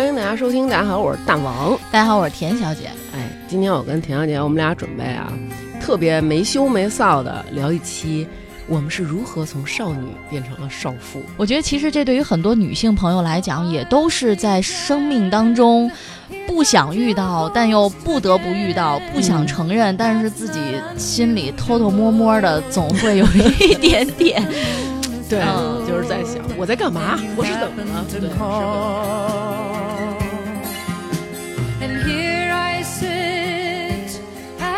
欢迎大家收听，大家好，我是大王，大家好，我是田小姐。哎，今天我跟田小姐，我们俩准备啊，特别没羞没臊的聊一期，我们是如何从少女变成了少妇。我觉得其实这对于很多女性朋友来讲，也都是在生命当中不想遇到，但又不得不遇到，不想承认，但是自己心里偷偷摸摸的总会有一点点。对，就是在想我在干嘛，我是怎么了？对，是的。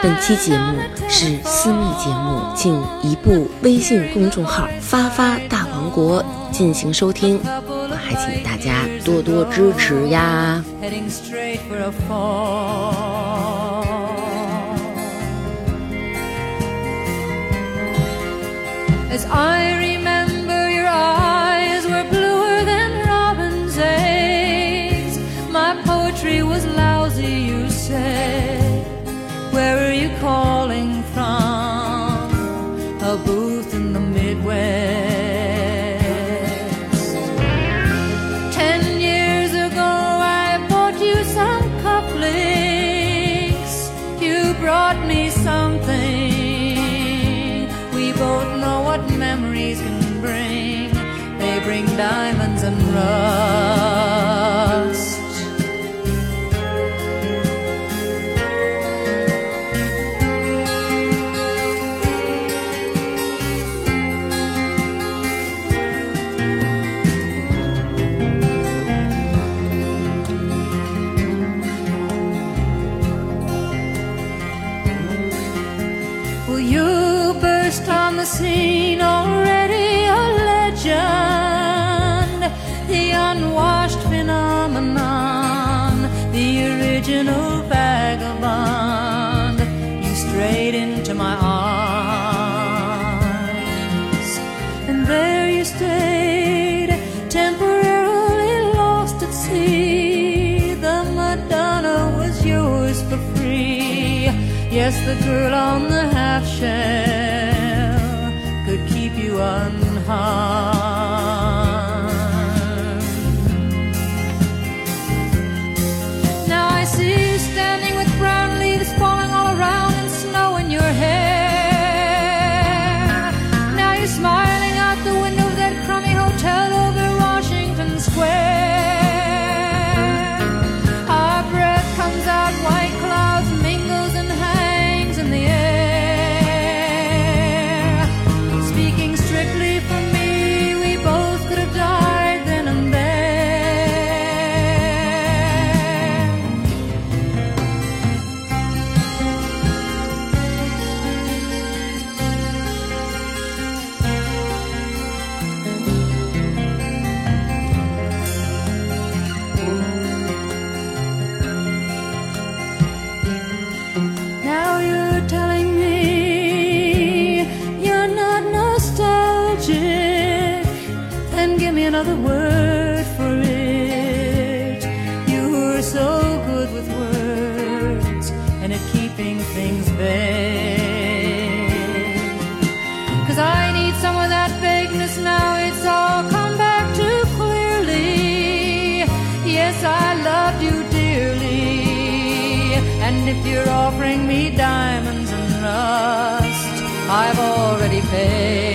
本期节目是私密节目，请移步微信公众号“发发大王国”进行收听，还请大家多多支持呀。calling from a booth in the Midwest. Ten years ago, I bought you some cufflinks. You brought me something. We both know what memories can bring. They bring diamonds and rust. Will you burst on the scene already a legend? The unwashed phenomenon, the original vagabond. You strayed into my arms. guess the girl on the half shell could keep you on another word for it. You were so good with words and at keeping things vague. Cause I need some of that vagueness now, it's all come back too clearly. Yes, I loved you dearly. And if you're offering me diamonds and rust, I've already paid.